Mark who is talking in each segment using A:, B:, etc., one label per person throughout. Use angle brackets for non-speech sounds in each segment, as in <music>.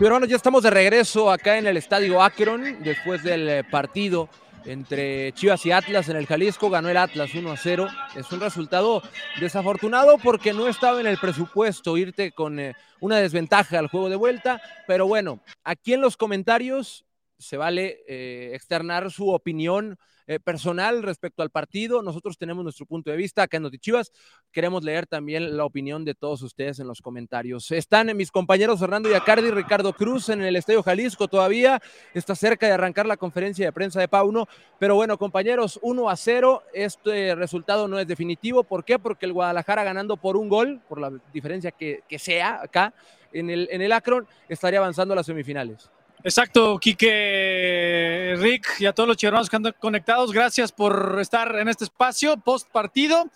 A: Pero bueno, ya estamos de regreso acá en el estadio Akron después del eh, partido entre Chivas y Atlas en el Jalisco. Ganó el Atlas 1 a 0. Es un resultado desafortunado porque no estaba en el presupuesto irte con eh, una desventaja al juego de vuelta. Pero bueno, aquí en los comentarios se vale eh, externar su opinión eh, personal respecto al partido. Nosotros tenemos nuestro punto de vista acá en Notichivas. Queremos leer también la opinión de todos ustedes en los comentarios. Están mis compañeros Fernando Yacardi y Ricardo Cruz en el Estadio Jalisco todavía. Está cerca de arrancar la conferencia de prensa de Pauno. Pero bueno, compañeros, 1 a 0. Este resultado no es definitivo. ¿Por qué? Porque el Guadalajara ganando por un gol, por la diferencia que, que sea acá en el, en el Akron, estaría avanzando a las semifinales.
B: Exacto, Quique, Rick y a todos los chivermanos que andan conectados, gracias por estar en este espacio post partido.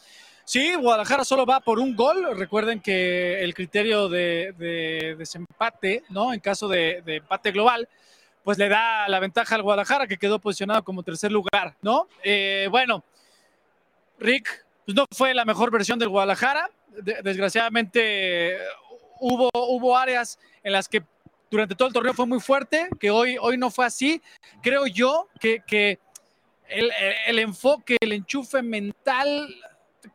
B: Sí, Guadalajara solo va por un gol. Recuerden que el criterio de, desempate, ¿no? En caso de, empate global, pues le da la ventaja al Guadalajara, que quedó posicionado como tercer lugar, ¿no? Eh, bueno, Rick, pues no fue la mejor versión del Guadalajara. desgraciadamente hubo, hubo áreas en las que durante todo el torneo fue muy fuerte, que hoy, hoy no fue así. Creo yo que, que el, el, enfoque, el enchufe mental,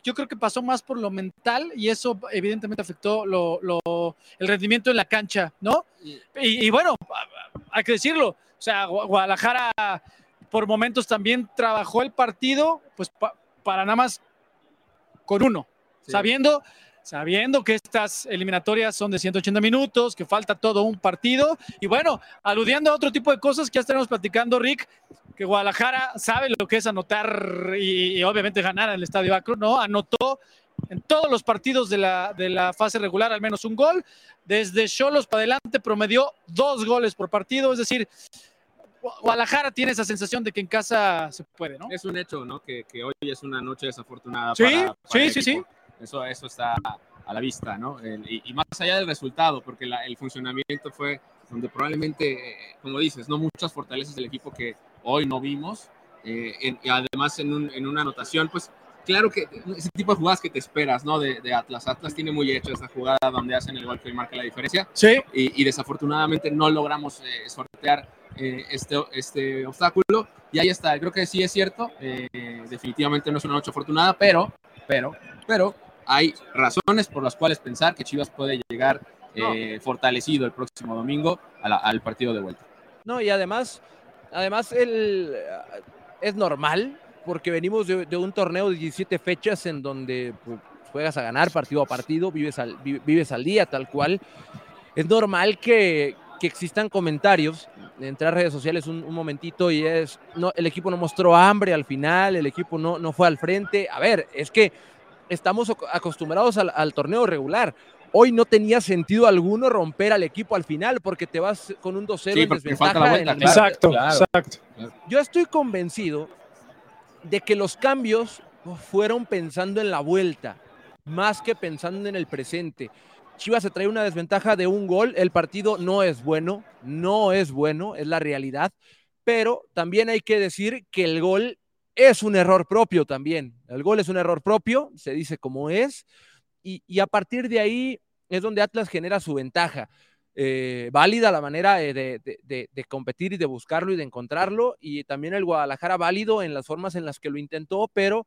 B: yo creo que pasó más por lo mental y eso evidentemente afectó lo, lo, el rendimiento en la cancha, ¿no? Y, y, bueno, hay que decirlo, o sea, Guadalajara por momentos también trabajó el partido, pues pa, para nada más con uno, sí. sabiendo sabiendo que estas eliminatorias son de 180 minutos, que falta todo un partido. Y bueno, aludiendo a otro tipo de cosas que ya estaremos platicando, Rick, que Guadalajara sabe lo que es anotar y, y obviamente ganar en el Estadio Akron, ¿no? Anotó en todos los partidos de la, de la fase regular al menos un gol. Desde Cholos para adelante promedió dos goles por partido, es decir, Guadalajara tiene esa sensación de que en casa se puede, ¿no?
C: Es un hecho, ¿no? Que, que hoy es una noche desafortunada.
B: Sí,
C: para, para
B: sí, sí, sí.
C: Eso, eso está a la vista, ¿no? El, y, y, más allá del resultado, porque la, el funcionamiento fue donde probablemente, como dices, no muchas fortalezas del equipo que hoy no vimos, eh, en, y además en, un, en, una anotación, pues claro que ese tipo de jugadas que te esperas, ¿no? De, de, Atlas. Atlas tiene muy hecho esa jugada donde hacen el gol que marca la diferencia.
B: Sí.
C: Y, y desafortunadamente no logramos eh, sortear eh, este, este obstáculo. Y ahí está, creo que sí es cierto. Eh, definitivamente no es una noche afortunada, pero, pero, pero hay razones por las cuales pensar que Chivas puede llegar eh, no. fortalecido el próximo domingo a la, al partido de vuelta.
A: No, y además, además el, es normal porque venimos de, de, un torneo de 17 fechas en donde pues, juegas a ganar partido a partido, vives al, vives al día tal cual. Es normal que, que existan comentarios entre las redes sociales un, un, momentito y es, no, el equipo no mostró hambre al final, el equipo no, no fue al frente. A ver, es que estamos acostumbrados al, al, torneo regular. Hoy no tenía sentido alguno romper al equipo al final porque te vas con un 2-0 sí, en desventaja.
B: Vuelta, en el... exacto, claro, exacto.
A: Yo estoy convencido de que los cambios fueron pensando en la vuelta, más que pensando en el presente. Chivas se trae una desventaja de un gol, el partido no es bueno, no es bueno, es la realidad, pero también hay que decir que el gol es un error propio también. El gol es un error propio, se dice como es, y, y a partir de ahí es donde Atlas genera su ventaja. Eh, válida la manera de, de, de, de, competir y de buscarlo y de encontrarlo, y también el Guadalajara válido en las formas en las que lo intentó, pero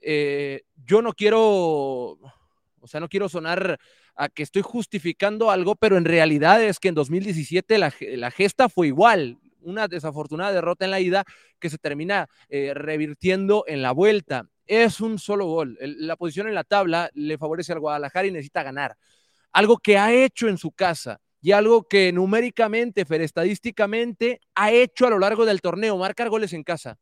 A: eh, yo no quiero, o sea, no quiero sonar a que estoy justificando algo, pero en realidad es que en 2017 la, la gesta fue igual, una desafortunada derrota en la ida que se termina eh, revirtiendo en la vuelta. Es un solo gol. La posición en la tabla le favorece al Guadalajara y necesita ganar. Algo que ha hecho en su casa y algo que numéricamente, Fer, estadísticamente, ha hecho a lo largo del torneo, marcar goles en casa.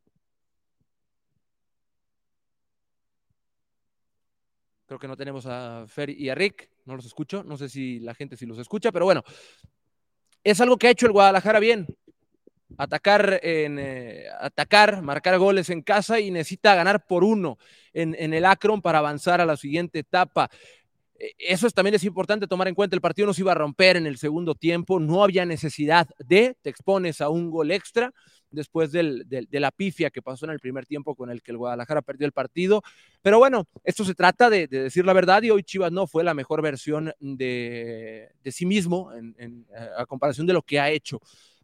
A: Creo que no tenemos a Fer y a Rick, no los escucho, no sé si la gente sí los escucha, pero bueno, es algo que ha hecho el Guadalajara bien atacar, en, eh, atacar, marcar goles en casa y necesita ganar por uno en, en el Akron para avanzar a la siguiente etapa. Eh, eso es, también es importante tomar en cuenta. El partido no se iba a romper en el segundo tiempo, no había necesidad de, te expones a un gol extra después del, de la pifia que pasó en el primer tiempo con el que el Guadalajara perdió el partido. Pero bueno, esto se trata de, decir la verdad y hoy Chivas no fue la mejor versión de, de sí mismo en, a comparación de lo que ha hecho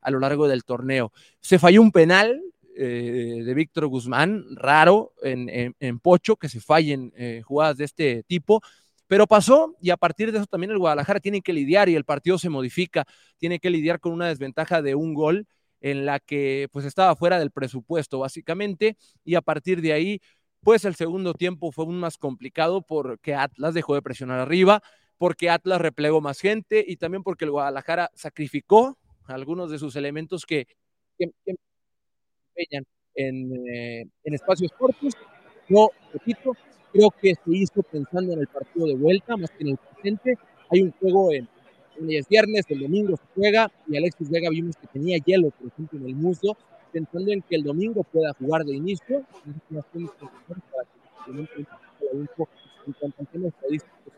A: a lo largo del torneo. Se falló un penal eh, de Víctor Guzmán, raro en, Pocho, que se fallen eh, jugadas de este tipo pero pasó y a partir de eso también el Guadalajara tiene que lidiar y el partido se modifica, tiene que lidiar con una desventaja de un gol en la que pues estaba fuera del presupuesto básicamente y a partir de ahí pues el segundo tiempo fue aún más complicado porque Atlas dejó de presionar arriba, porque Atlas replegó más gente y también porque el Guadalajara sacrificó algunos de sus elementos que, que, en, eh, en espacios cortos. Yo repito, creo que se hizo pensando en el partido de vuelta más que en el presente. Hay un juego en, el viernes, el domingo se juega y Alexis Vega vimos que tenía hielo, por ejemplo, en el muslo, pensando en que el domingo pueda jugar de inicio.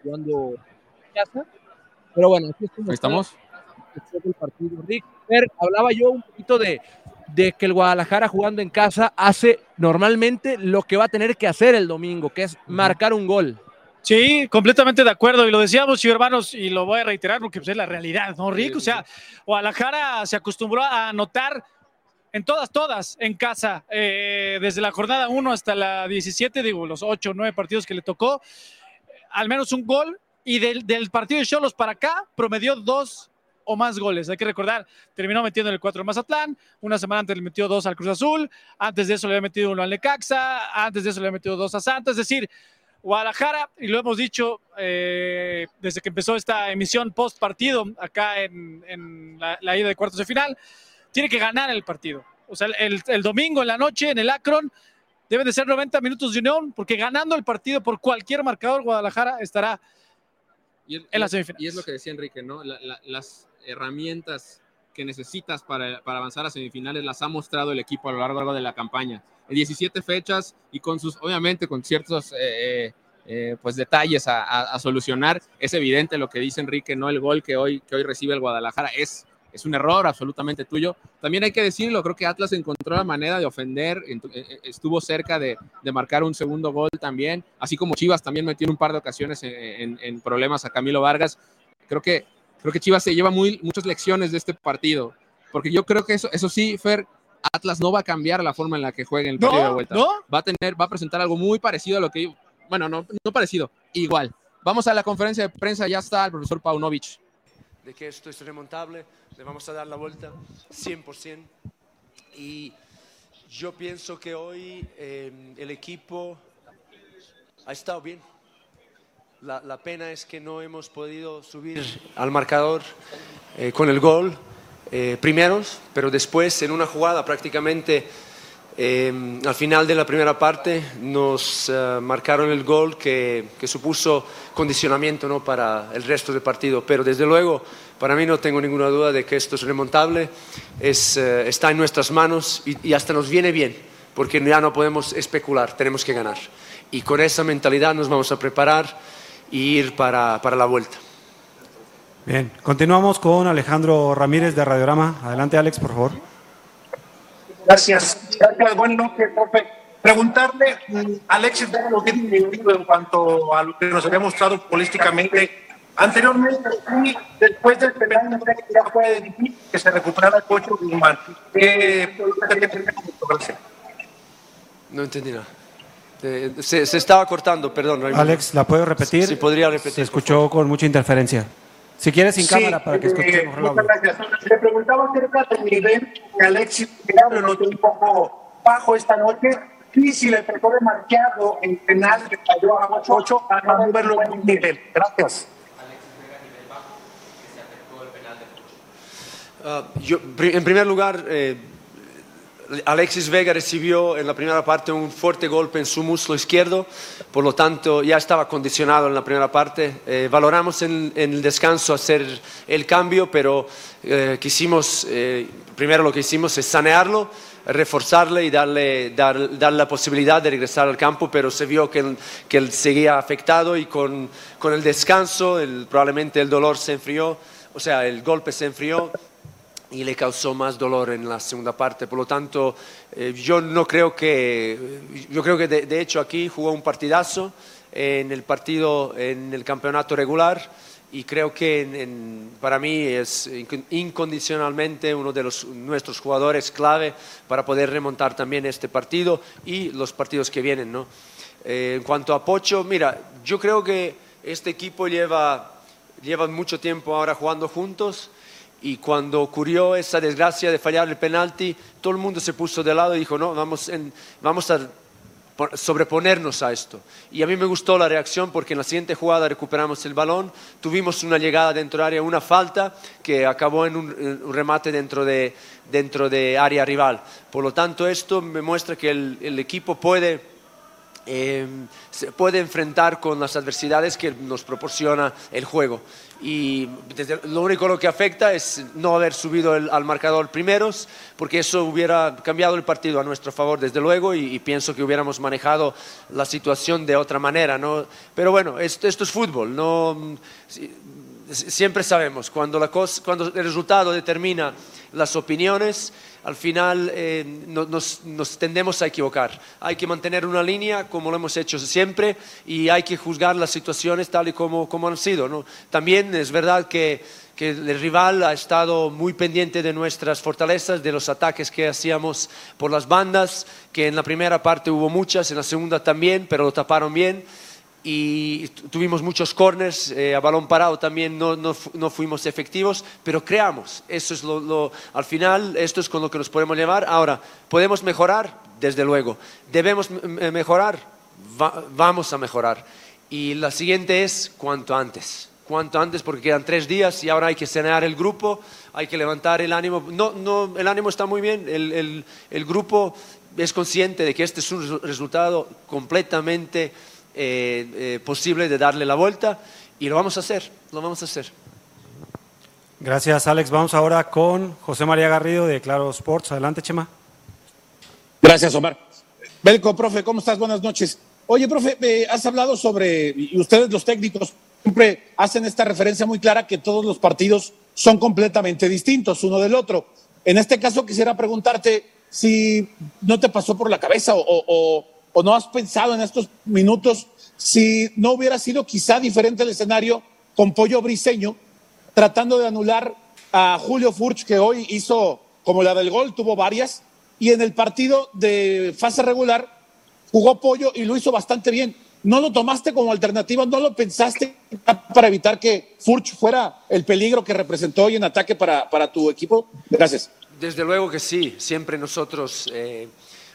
A: jugando en casa. Pero bueno, aquí
C: estamos.
A: El partido. Rick, hablaba yo un poquito de, de que el Guadalajara jugando en casa hace normalmente lo que va a tener que hacer el domingo, que es marcar un gol.
B: Sí, completamente de acuerdo. Y lo decíamos, chicos hermanos, y lo voy a reiterar porque pues, es la realidad, ¿no, Rick? O sea, Guadalajara se acostumbró a anotar en todas, todas en casa, eh, desde la jornada 1 hasta la 17, digo, los 8 o 9 partidos que le tocó, al menos un gol. Y del, del partido de Cholos para acá, promedió dos o más goles. Hay que recordar, terminó metiendo el 4 Mazatlán, una semana antes le metió dos al Cruz Azul, antes de eso le había metido uno al Necaxa, antes de eso le había metido dos a Santos, es decir, Guadalajara, y lo hemos dicho eh, desde que empezó esta emisión post partido acá en, la, ida de cuartos de final, tiene que ganar el partido. O sea, el, el domingo en la noche en el Akron deben de ser 90 minutos de unión, porque ganando el partido por cualquier marcador, Guadalajara estará en.
C: Y es lo que decía Enrique, ¿no? las herramientas que necesitas para, avanzar a semifinales las ha mostrado el equipo a lo largo de la campaña. En 17 fechas y con sus, obviamente, con ciertos eh, eh, eh, pues detalles a, solucionar. Es evidente lo que dice Enrique, no el gol que hoy, que hoy recibe el Guadalajara es, es un error absolutamente tuyo. También hay que decirlo, creo que Atlas encontró la manera de ofender, estuvo cerca de, marcar un segundo gol también, así como Chivas también metió en un par de ocasiones en, en problemas a Camilo Vargas. Creo que creo que Chivas se lleva muy, muchas lecciones de este partido, porque yo creo que eso, eso sí, Fer, Atlas no va a cambiar la forma en la que juega en el partido de vuelta. Va a tener, va a presentar algo muy parecido a lo que, bueno, no, no parecido, igual. Vamos a la conferencia de prensa, ya está el profesor Paunovic.
D: De que esto es remontable, le vamos a dar la vuelta 100%. Y yo pienso que hoy eh, el equipo ha estado bien. La, pena es que no hemos podido subir al marcador eh, con el gol eh, primeros, pero después en una jugada prácticamente eh, al final de la primera parte nos marcaron el gol que, supuso condicionamiento ¿no? para el resto del partido. Pero desde luego, para mí no tengo ninguna duda de que esto es remontable, es, está en nuestras manos y, hasta nos viene bien, porque ya no podemos especular, tenemos que ganar. Y con esa mentalidad nos vamos a preparar y ir para, para la vuelta.
E: Bien, continuamos con Alejandro Ramírez de Radiorama. Adelante, Alex, por favor.
F: Gracias. Gracias. Buenas noches, profe. Preguntarle, mm, Alexis, lo que en cuanto a lo que nos había mostrado políticamente anteriormente y después del primer ya fue difícil que se recuperara el coche Guzmán. Eh,
D: no entendí nada. Eh, se, estaba cortando, perdón.
E: Alex, ¿la puedo repetir?
D: Sí, podría repetir.
E: Se escuchó con mucha interferencia. Si quieres, sin cámara, para que escuche
F: mejor la Le preguntaba acerca del nivel que Alexis lo noté un poco bajo esta noche. Y si le tocó demasiado el penal que falló a 8 para no verlo en nivel. Gracias.
D: Uh, yo, en primer lugar, eh, Alexis Vega recibió en la primera parte un fuerte golpe en su muslo izquierdo, por lo tanto ya estaba condicionado en la primera parte. Eh, valoramos en, el descanso hacer el cambio, pero eh, quisimos, eh, primero lo que hicimos es sanearlo, reforzarle y darle, dar, la posibilidad de regresar al campo, pero se vio que, que él seguía afectado y con, con el descanso probablemente el dolor se enfrió, o sea, el golpe se enfrió y le causó más dolor en la segunda parte. Por lo tanto, eh, yo no creo que, yo creo que de, hecho aquí jugó un partidazo en el partido, en el campeonato regular y creo que para mí es incondicionalmente uno de los, nuestros jugadores clave para poder remontar también este partido y los partidos que vienen. ¿no? Eh, en cuanto a Pocho, mira, yo creo que este equipo lleva, lleva mucho tiempo ahora jugando juntos y cuando ocurrió esa desgracia de fallar el penalti, todo el mundo se puso de lado y dijo, no, vamos, a sobreponernos a esto. Y a mí me gustó la reacción porque en la siguiente jugada recuperamos el balón, tuvimos una llegada dentro del área, una falta que acabó en un, remate dentro de, dentro de área rival. Por lo tanto, esto me muestra que el equipo puede Em, se puede enfrentar con las adversidades que nos proporciona el juego. Y lo único lo que afecta es no haber subido al marcador primeros, porque eso hubiera cambiado el partido a nuestro favor, desde luego, y, pienso que hubiéramos manejado la situación de otra manera. ¿no? Pero bueno, esto, esto es fútbol. No, siempre sabemos, cuando, el resultado determina las opiniones, al final eh, nos, tendemos a equivocar. Hay que mantener una línea como lo hemos hecho siempre y hay que juzgar las situaciones tal y como, como han sido. También es verdad que, que, el rival ha estado muy pendiente de nuestras fortalezas, de los ataques que hacíamos por las bandas, que en la primera parte hubo muchas, en la segunda también, pero lo taparon bien y tuvimos muchos corners, eh, a balón parado también no, no, no, fuimos efectivos, pero creamos. Eso es lo, al final, esto es con lo que nos podemos llevar. Ahora, ¿podemos mejorar? Desde luego. ¿Debemos mejorar? vamos a mejorar. Y la siguiente es cuanto antes. Cuanto antes, porque quedan tres días y ahora hay que sanear el grupo, hay que levantar el ánimo. No, no, el ánimo está muy bien, el, el, el grupo es consciente de que este es un resultado completamente eh, eh, posible de darle la vuelta y lo vamos a hacer, lo vamos a hacer.
E: Gracias, Alex. Vamos ahora con José María Garrido de Claro Sports. Adelante, Chema.
G: Gracias, Omar. Belco, profe, ¿cómo estás? Buenas noches. Oye, profe, eh, has hablado sobre, y ustedes los técnicos siempre hacen esta referencia muy clara que todos los partidos son completamente distintos uno del otro. En este caso quisiera preguntarte si no te pasó por la cabeza o o no has pensado en estos minutos si no hubiera sido quizá diferente el escenario con Pollo Briseño, tratando de anular a Julio Furch, que hoy hizo como la del gol, tuvo varias, y en el partido de fase regular jugó Pollo y lo hizo bastante bien. ¿No lo tomaste como alternativa? ¿No lo pensaste para evitar que Furch fuera el peligro que representó hoy en ataque para, para tu equipo? Gracias.
D: Desde luego que sí. Siempre nosotros eh,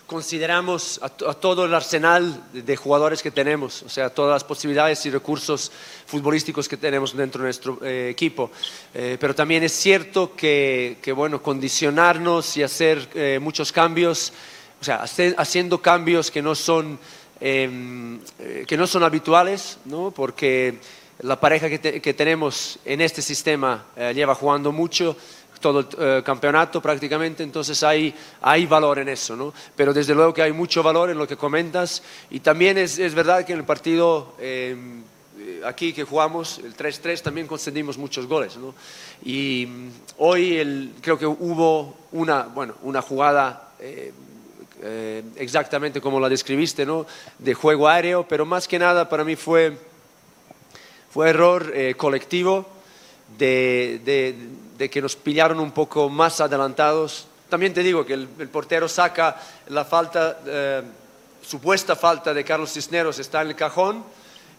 D: consideramos a, todo el arsenal de, jugadores que tenemos, o sea, todas las posibilidades y recursos futbolísticos que tenemos dentro de nuestro eh, equipo. Eh, pero también es cierto que, bueno, condicionarnos y hacer eh, muchos cambios, o sea, haciendo cambios que no son, em, que no son habituales, ¿no? porque la pareja que, que tenemos en este sistema lleva jugando mucho todo el eh, campeonato prácticamente, entonces hay, hay valor en eso, ¿no? Pero desde luego que hay mucho valor en lo que comentas y también es, es verdad que en el partido em, aquí que jugamos, el 3-3, también concedimos muchos goles, ¿no? Y mm, hoy el, creo que hubo una, bueno, una jugada... Eh, eh, exactamente como la describiste, ¿no? de juego aéreo, pero más que nada para mí fue, fue error colectivo de, de, de que nos pillaron un poco más adelantados. También te digo que el, portero saca la falta, eh, supuesta falta de Carlos Cisneros, está en el cajón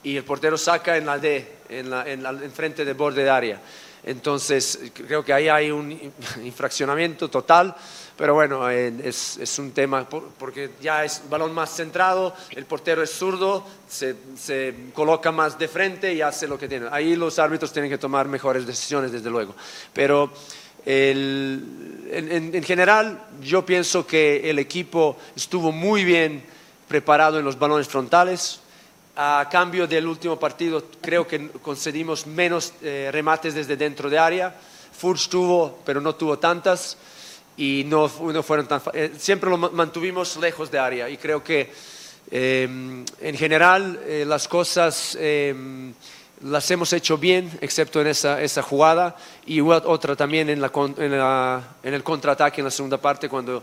D: y el portero saca en la D, en, la, en, frente del borde de área. Entonces, creo que ahí hay un <laughs> infraccionamiento total, pero bueno, es, un tema porque ya es balón más centrado, el portero es zurdo, se, coloca más de frente y hace lo que tiene. Ahí los árbitros tienen que tomar mejores decisiones, desde luego. Pero en general, yo pienso que el equipo estuvo muy bien preparado en los balones frontales. A cambio del último partido, creo que concedimos menos eh, remates desde dentro de área. Furch tuvo, pero no tuvo tantas y no, no fueron tan. Eh, siempre lo mantuvimos lejos de área y creo que eh, en general eh, las cosas eh, las hemos hecho bien, excepto en esa, esa jugada y otra también en, la, en, la, en el contraataque en la segunda parte cuando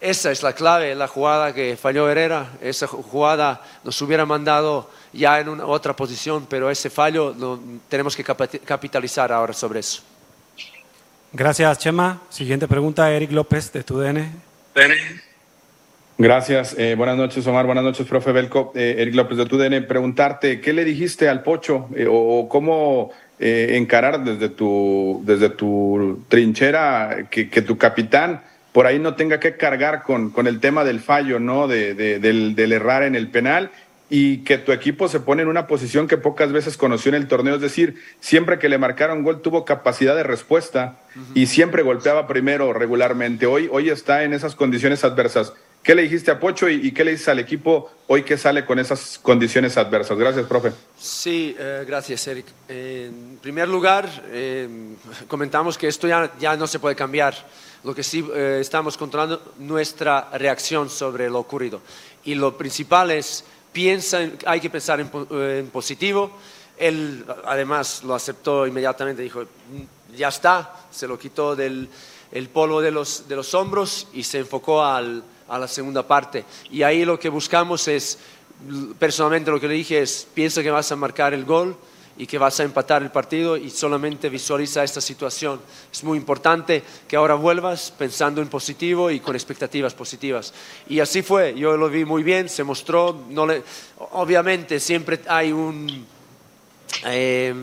D: esa es la clave, la jugada que falló Herrera. Esa jugada nos hubiera mandado ya en una, otra posición, pero ese fallo lo, tenemos que capitalizar ahora sobre eso.
E: Gracias, Chema. Siguiente pregunta, Eric López, de TUDN.
H: Gracias. Eh, buenas noches, Omar. Buenas noches, profe Belco. Eh, Eric López, de TUDN. Preguntarte, ¿qué le dijiste al Pocho eh, o cómo eh, encarar desde tu, desde tu trinchera que, que tu capitán por ahí no tenga que cargar con, con el tema del fallo, ¿no? De, de, del, del, errar en el penal y que tu equipo se pone en una posición que pocas veces conoció en el torneo, es decir, siempre que le marcaron gol tuvo capacidad de respuesta uh -huh. y siempre golpeaba primero regularmente. Hoy, hoy está en esas condiciones adversas. ¿Qué le dijiste a Pocho y, y qué le dices al equipo hoy que sale con esas condiciones adversas? Gracias, profe.
D: Sí, eh, gracias, Eric. Eh, en primer lugar, eh, comentamos que esto ya, ya no se puede cambiar lo que sí eh, estamos controlando nuestra reacción sobre lo ocurrido. Y lo principal es, piensa, hay que pensar en, en, positivo. Él además lo aceptó inmediatamente, dijo, ya está, se lo quitó del el polvo de los, de los hombros y se enfocó al, a la segunda parte. Y ahí lo que buscamos es, personalmente lo que le dije es, piensa que vas a marcar el gol, y que vas a empatar el partido y solamente visualiza esta situación. Es muy importante que ahora vuelvas pensando en positivo y con expectativas positivas. Y así fue, yo lo vi muy bien, se mostró, no le, obviamente siempre hay un... Eh,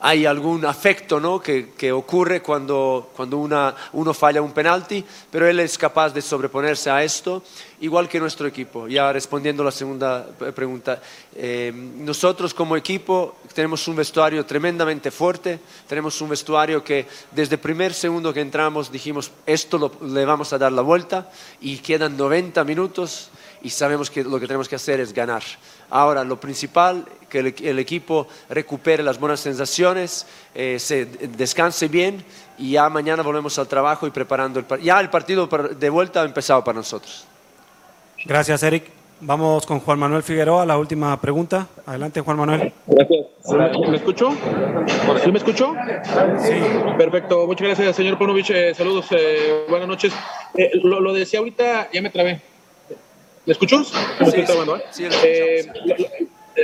D: hay algún afecto ¿no? que, que, ocurre cuando, cuando una, uno falla un penalti, pero él es capaz de sobreponerse a esto, igual que nuestro equipo. Ya respondiendo a la segunda pregunta, eh, nosotros como equipo tenemos un vestuario tremendamente fuerte, tenemos un vestuario que desde el primer segundo que entramos dijimos, esto lo, le vamos a dar la vuelta y quedan 90 minutos y sabemos que lo que tenemos que hacer es ganar. Ahora, lo principal, que el, el equipo recupere las buenas sensaciones, eh, se descanse bien y ya mañana volvemos al trabajo y preparando el partido. Ya el partido de vuelta ha empezado para nosotros.
E: Gracias, Eric. Vamos con Juan Manuel Figueroa, la última pregunta. Adelante, Juan Manuel.
I: Gracias. ¿Me escucho? ¿Sí me escucho?
E: Sí.
I: Perfecto. Muchas gracias, señor Ponovich. Eh, saludos, eh, buenas noches. Eh, lo, lo, decía ahorita, ya me trabé. ¿Me escuchó?
D: Sí, sí, sí,
I: eh,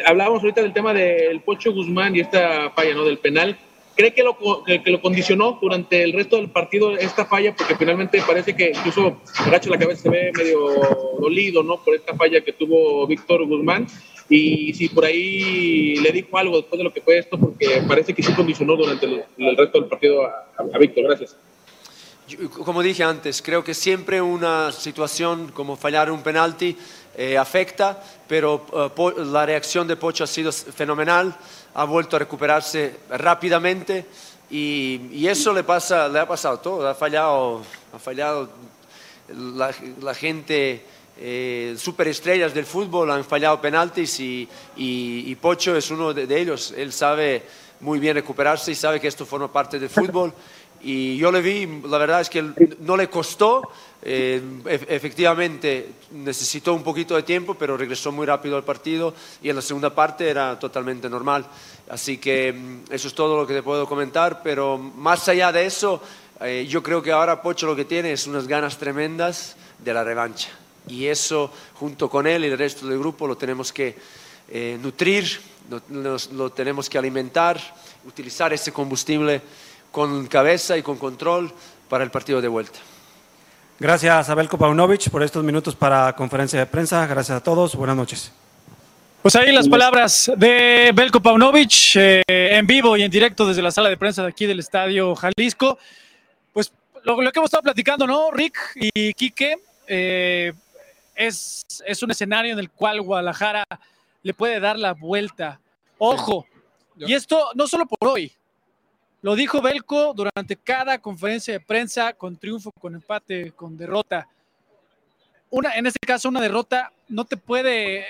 I: hablábamos ahorita del tema del Pocho Guzmán y esta falla, ¿no? Del penal. ¿Cree que lo, que, que, lo condicionó durante el resto del partido esta falla? Porque finalmente parece que incluso agacha la cabeza, se ve medio dolido, ¿no? Por esta falla que tuvo Víctor Guzmán. Y si por ahí le dijo algo después de lo que fue esto, porque parece que sí condicionó durante el, el resto del partido a, a, a Víctor. Gracias.
D: Como dije antes, creo que siempre una situación como fallar un penalti eh, afecta, pero uh, la reacción de Pocho ha sido fenomenal, ha vuelto a recuperarse rápidamente y, eso le, ha pasado todo, ha fallado, ha fallado la, gente, eh, superestrellas del fútbol han fallado penaltis y, Pocho es uno de ellos, él sabe muy bien recuperarse y sabe que esto forma parte del fútbol y yo le vi, la verdad es que no le costó, eh, efectivamente necesitó un poquito de tiempo, pero regresó muy rápido al partido y en la segunda parte era totalmente normal. Así que mm, eso es todo lo que te puedo comentar, pero más allá de eso, eh, yo creo que ahora Pocho lo que tiene es unas ganas tremendas de la revancha. Y eso, junto con él y el resto del grupo, lo tenemos que eh, nutrir, lo, lo, lo tenemos que alimentar, utilizar ese combustible con cabeza y con control para el partido de vuelta.
E: Gracias a Belko Paunovic por estos minutos para conferencia de prensa. Gracias a todos. Buenas noches.
B: Pues ahí las palabras de Belko Paunovic eh, en vivo y en directo desde la sala de prensa de aquí del Estadio Jalisco. Pues lo, lo que hemos estado platicando, ¿no, Rick y Quique? Eh, es, es un escenario en el cual Guadalajara le puede dar la vuelta. Ojo, y esto no solo por hoy, Lo dijo Belco durante cada conferencia de prensa, con triunfo, con empate, con derrota. Una, en este caso, una derrota no te puede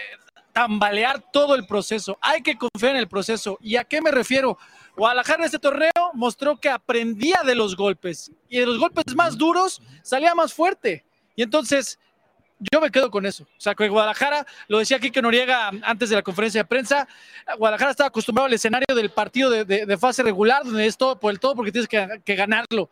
B: tambalear todo el proceso. Hay que confiar en el proceso. ¿Y a qué me refiero? Guadalajara en este torneo mostró que aprendía de los golpes y de los golpes más duros salía más fuerte. Y entonces yo me quedo con eso. O sea, que Guadalajara, lo decía Kike Noriega antes de la conferencia de prensa, Guadalajara estaba acostumbrado al escenario del partido de, fase regular, donde es todo por el todo porque tienes que, ganarlo.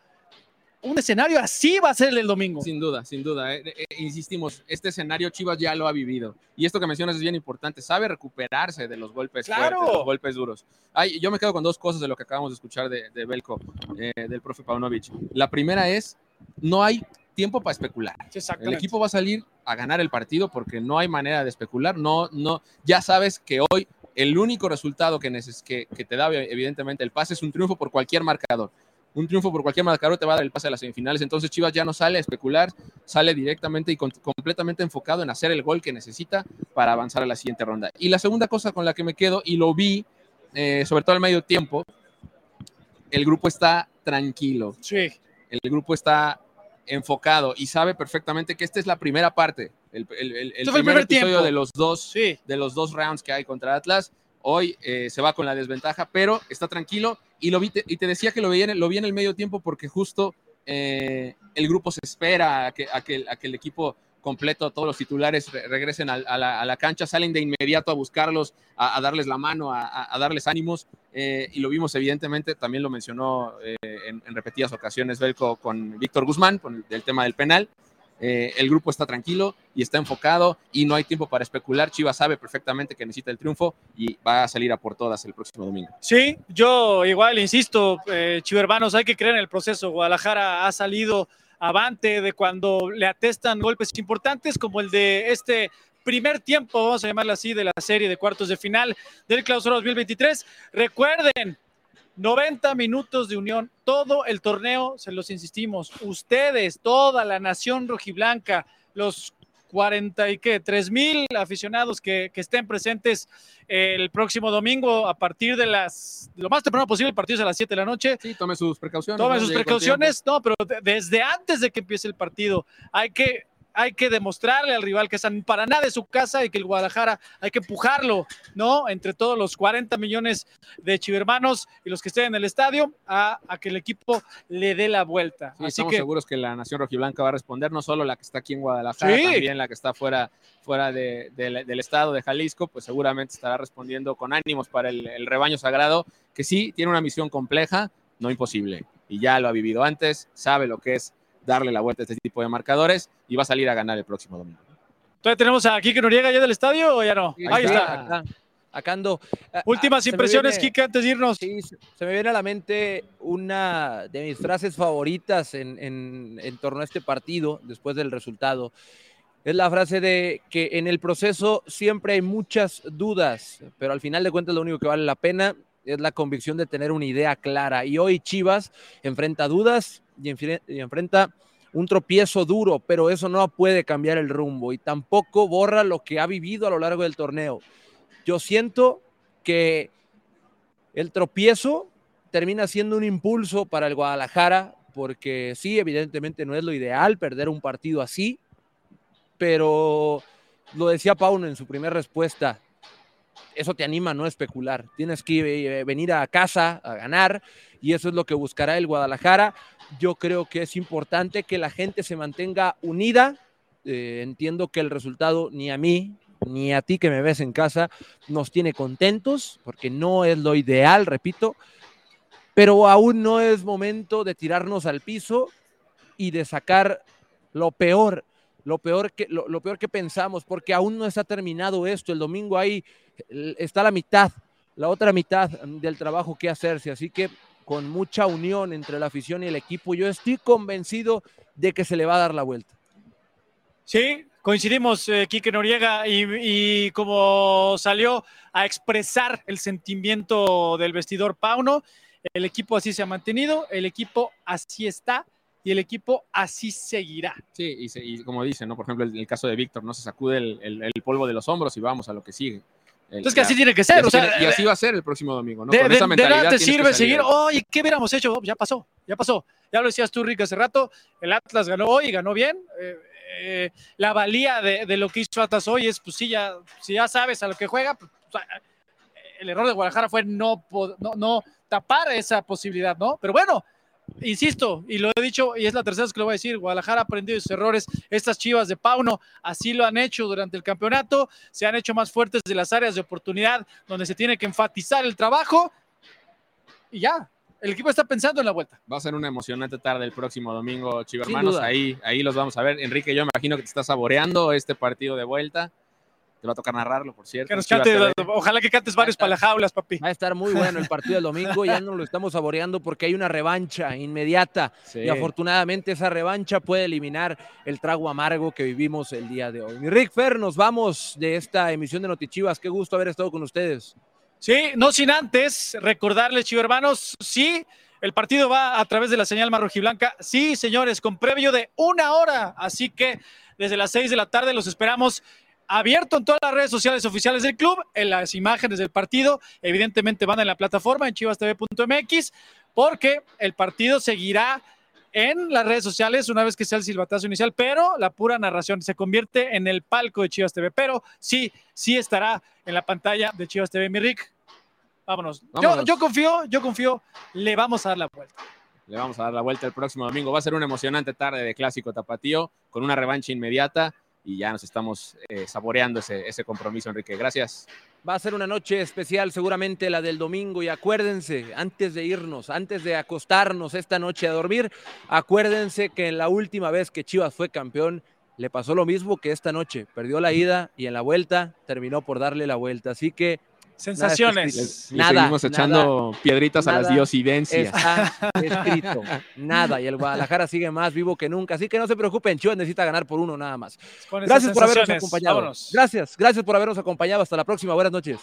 B: Un escenario así va a ser el domingo.
C: Sin duda, sin duda. Eh, eh, insistimos, este escenario Chivas ya lo ha vivido. Y esto que mencionas es bien importante. Sabe recuperarse de los golpes fuertes, de los golpes duros. Ay, yo me quedo con dos cosas de lo que acabamos de escuchar de, Belco, eh, del profe Paunovic. La primera es, no hay tiempo para especular. El equipo va a salir a ganar el partido porque no hay manera de especular. No, no, ya sabes que hoy el único resultado que, que, que te da evidentemente el pase es un triunfo por cualquier marcador. Un triunfo por cualquier marcador te va a dar el pase a las semifinales. Entonces Chivas ya no sale a especular, sale directamente y completamente enfocado en hacer el gol que necesita para avanzar a la siguiente ronda. Y la segunda cosa con la que me quedo, y lo vi eh, sobre todo al medio tiempo, el grupo está tranquilo.
B: Sí.
C: El grupo está enfocado y sabe perfectamente que esta es la primera parte, el, primer, episodio de los, dos, de los dos rounds que hay contra Atlas. Hoy eh, se va con la desventaja, pero está tranquilo. Y, lo vi, y te decía que lo vi, en, lo vi en el medio tiempo porque justo eh, el grupo se espera a que, a que, a que el equipo completo, todos los titulares regresen a, la, cancha, salen de inmediato a buscarlos, a, darles la mano, a, darles ánimos, eh, y lo vimos evidentemente, también lo mencionó eh, en, repetidas ocasiones Belco con Víctor Guzmán, con el, tema del penal. Eh, el grupo está tranquilo y está enfocado y no hay tiempo para especular. Chivas sabe perfectamente que necesita el triunfo y va a salir a por todas el próximo domingo.
B: Sí, yo igual insisto, eh, Chivermanos, hay que creer en el proceso. Guadalajara ha salido avante de cuando le atestan golpes importantes como el de este primer tiempo, vamos a llamarlo así, de la serie de cuartos de final del Clausura 2023. Recuerden, 90 minutos de unión, todo el torneo, se los insistimos, ustedes, toda la nación rojiblanca, los 40 y qué, 3 mil aficionados que, estén presentes el próximo domingo a partir de las, lo más temprano posible, el partido es a las 7 de la noche.
C: Sí, tome sus precauciones.
B: Tome sus precauciones, no, pero desde antes de que empiece el partido hay que hay que demostrarle al rival que están para nada de su casa y que el Guadalajara hay que empujarlo, ¿no? Entre todos los 40 millones de chivermanos y los que estén en el estadio a, que el equipo le dé la vuelta.
C: Sí, estamos seguros que la Nación Rojiblanca va a responder, no solo la que está aquí en Guadalajara, también la que está fuera, fuera del estado de Jalisco, pues seguramente estará respondiendo con ánimos para el, el rebaño sagrado, que sí tiene una misión compleja, no imposible, y ya lo ha vivido antes, sabe lo que es darle la vuelta a este tipo de marcadores y va a salir a ganar el próximo domingo.
B: Entonces tenemos a Kike Noriega ya del estadio o ya no? Ahí, está.
A: Acá, ando.
B: Ah, Últimas impresiones, Kike, antes de irnos.
A: Sí, se me viene a la mente una de mis frases favoritas en, en torno a este partido, después del resultado. Es la frase de que en el proceso siempre hay muchas dudas, pero al final de cuentas lo único que vale la pena es la convicción de tener una idea clara. Y hoy Chivas enfrenta dudas y, enfrenta un tropiezo duro, pero eso no puede cambiar el rumbo y tampoco borra lo que ha vivido a lo largo del torneo. Yo siento que el tropiezo termina siendo un impulso para el Guadalajara, porque sí, evidentemente no es lo ideal perder un partido así, pero lo decía Pauno en su primera respuesta, eso te anima a no especular. Tienes que eh, venir a casa a ganar y eso es lo que buscará el Guadalajara. Yo creo que es importante que la gente se mantenga unida. Eh, entiendo que el resultado ni a mí ni a ti que me ves en casa nos tiene contentos porque no es lo ideal, repito, pero aún no es momento de tirarnos al piso y de sacar lo peor lo peor que, lo, peor que pensamos, porque aún no está terminado esto. El domingo ahí está la mitad, la otra mitad del trabajo que hacerse. Así que con mucha unión entre la afición y el equipo, yo estoy convencido de que se le va a dar la vuelta.
B: Sí, coincidimos, eh, Quique Noriega, y, y, como salió a expresar el sentimiento del vestidor Pauno, el equipo así se ha mantenido, el equipo así está y el equipo así seguirá.
C: Sí, y, como dice, ¿no? Por ejemplo, el, el caso de Víctor, ¿no? Se sacude el, polvo de los hombros y vamos a lo que sigue.
B: Entonces que así tiene que ser.
C: Y así,
B: o sea,
C: tiene- y así va a ser el próximo domingo, ¿no?
B: de,
C: Con
B: de-
C: esa
B: de
C: mentalidad
B: nada te sirve seguir, oye, ¿qué hubiéramos hecho? Ya pasó, ya pasó. Ya lo decías tú, Rick, hace rato. El Atlas ganó hoy, ganó bien. Eh, eh, la valía de, de lo que hizo Atlas hoy es, pues sí, ya, si ya sabes a lo que juega, pues, el error de Guadalajara fue no, no, no tapar esa posibilidad, ¿no? Pero bueno, insisto, y lo he dicho, y es la tercera vez que lo voy a decir, Guadalajara ha aprendido sus errores, estas chivas de Pauno así lo han hecho durante el campeonato, se han hecho más fuertes de las áreas de oportunidad donde se tiene que enfatizar el trabajo, y ya, el equipo está pensando en la vuelta.
C: Va a ser una emocionante tarde el próximo domingo, Chivo
A: Sin
C: Hermanos. Ahí, ahí los vamos a ver. Enrique, yo me imagino que te estás saboreando este partido de vuelta. Te va a tocar narrarlo, por cierto.
B: Que nos cante- ojalá que cantes varios para las jaulas, papi.
A: Va a estar muy bueno el partido del domingo, ya no lo estamos saboreando porque hay una revancha inmediata
C: Sí.
A: y afortunadamente esa revancha puede eliminar el trago amargo que vivimos el día de hoy. Mi Rick Fer, nos vamos de esta emisión de Notichivas, qué gusto haber estado con ustedes.
B: Sí, no sin antes recordarles, chivo hermanos, sí, el partido va a través de la señal marrojiblanca. Sí, señores, con previo de una hora. Así que desde las seis de la tarde los esperamos abierto en todas las redes sociales oficiales del club, en las imágenes del partido. Evidentemente van en la plataforma en chivastv.mx, porque el partido seguirá en las redes sociales una vez que sea el silbatazo inicial, pero la pura narración se convierte en el palco de Chivas TV. Pero sí, sí estará en la pantalla de Chivas TV, mi Rick. Vámonos. Yo,
C: Vámonos.
B: yo confío, yo confío, le vamos a dar la vuelta.
C: Le vamos a dar la vuelta el próximo domingo. Va a ser una emocionante tarde de clásico tapatío con una revancha inmediata y ya nos estamos eh, saboreando ese, ese compromiso, Enrique. Gracias.
A: Va a ser una noche especial, seguramente la del domingo. Y acuérdense, antes de irnos, antes de acostarnos esta noche a dormir, acuérdense que en la última vez que Chivas fue campeón, le pasó lo mismo que esta noche. Perdió la ida y en la vuelta terminó por darle la vuelta. Así que
B: Sensaciones.
C: Le
A: Nada,
C: seguimos echando piedritas a las diosidencias.
A: está escrito. Nada. Y el Guadalajara sigue más vivo que nunca. Así que no se preocupen, Chivas necesita ganar por uno nada más. Gracias por habernos acompañado.
B: vámonos.
A: Gracias, gracias por habernos acompañado. Hasta la próxima. Buenas noches.